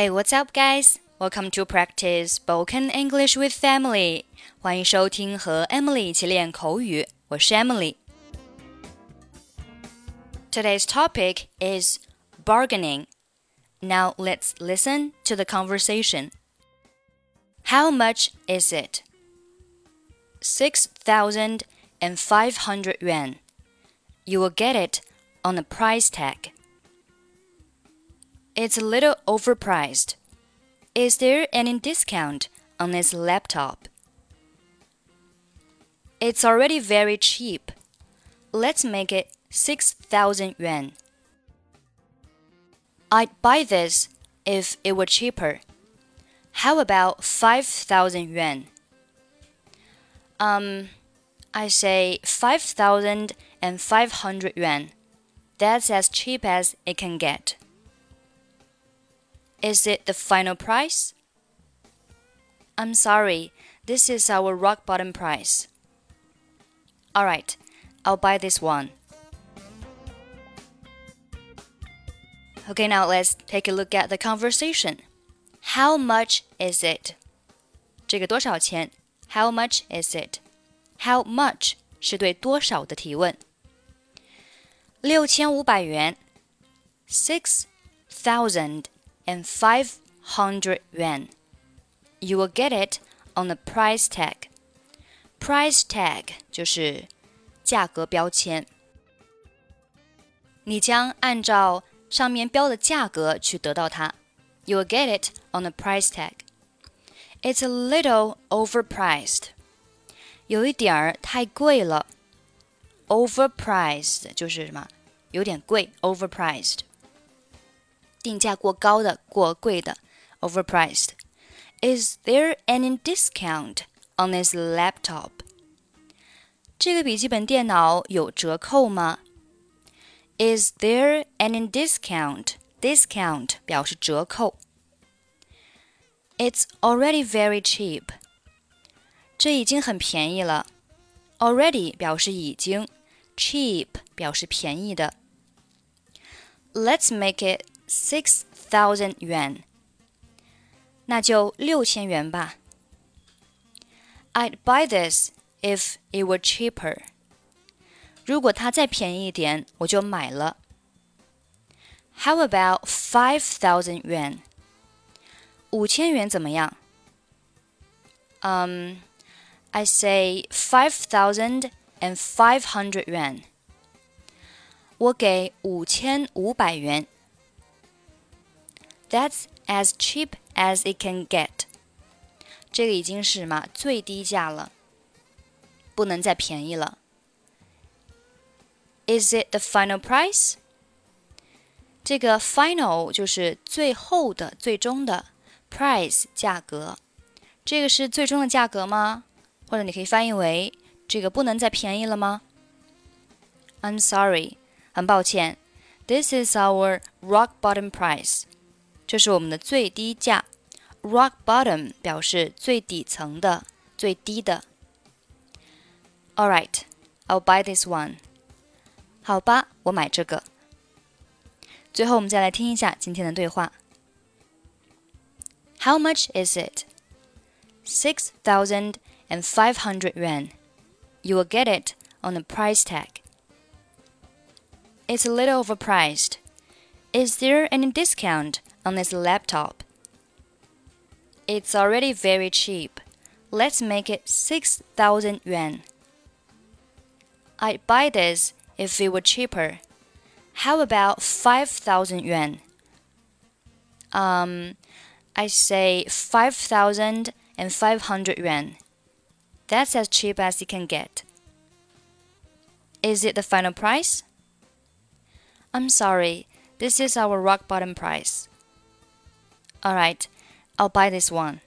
Hey, what's up, guys? Welcome to practice spoken English with Emily. 欢迎收听和 Emily 一起练口语。我是 Emily。Today's topic is bargaining. Now let's listen to the conversation. How much is it? 6,500 yuan. You will get it on the price tag. It's a little overpriced. Is there any discount on this laptop? It's already very cheap. Let's make it 6,000 yuan. I'd buy this if it were cheaper. How about 5,000 yuan? Um, I say 5,500 yuan. That's as cheap as it can get. Is it the final price? I'm sorry, this is our rock bottom price. Alright, I'll buy this one. Okay, now let's take a look at the conversation. How much is it? 这个多少钱？How much is it? How much 是对多少的提问。六千五百元，six thousand and five hundred yuan. You will get it on the price tag. Price tag 就是价格标签。你将按照上面标的价格去得到它。You will get it on the price tag. It's a little overpriced. 有一点儿太贵了。Overpriced 就是什么？有点贵，overpriced。 定价过高的、过贵的，overpriced。Is there any discount on this laptop？这个笔记本电脑有折扣吗？Is there any discount? Discount 表示折扣。It's already very cheap. 这已经很便宜了。Already 表示已经，cheap 表示便宜的。Let's make it six thousand yuan，那就六千元吧。I'd buy this if it were cheaper。如果它再便宜一点，我就买了。How about five thousand yuan？五千元怎么样？Um, I say five thousand and five hundred yuan。我给五千五百元。 That's as cheap as it can get。这个已经是嘛最低价了，不能再便宜了。Is it the final price？这个 final 就是最后的、最终的 price 价格。这个是最终的价格吗？或者你可以翻译为这个不能再便宜了吗？I'm sorry，很抱歉。This is our rock bottom price。 这是我们的最低价，rock bottom 表示最底层的、最低的。All right, I'll buy this one. 好吧，我买这个。最后，我们再来听一下今天的对话。How much is it? Six thousand and five hundred yuan. You will get it on the price tag. It's a little overpriced. Is there any discount on this laptop. It's already very cheap. Let's make it 6,000 yuan. I'd buy this if it were cheaper. How about 5,000 yuan? Um, I say 5,500 yuan. That's as cheap as you can get. Is it the final price? I'm sorry, this is our rock bottom price. All right, I'll buy this one.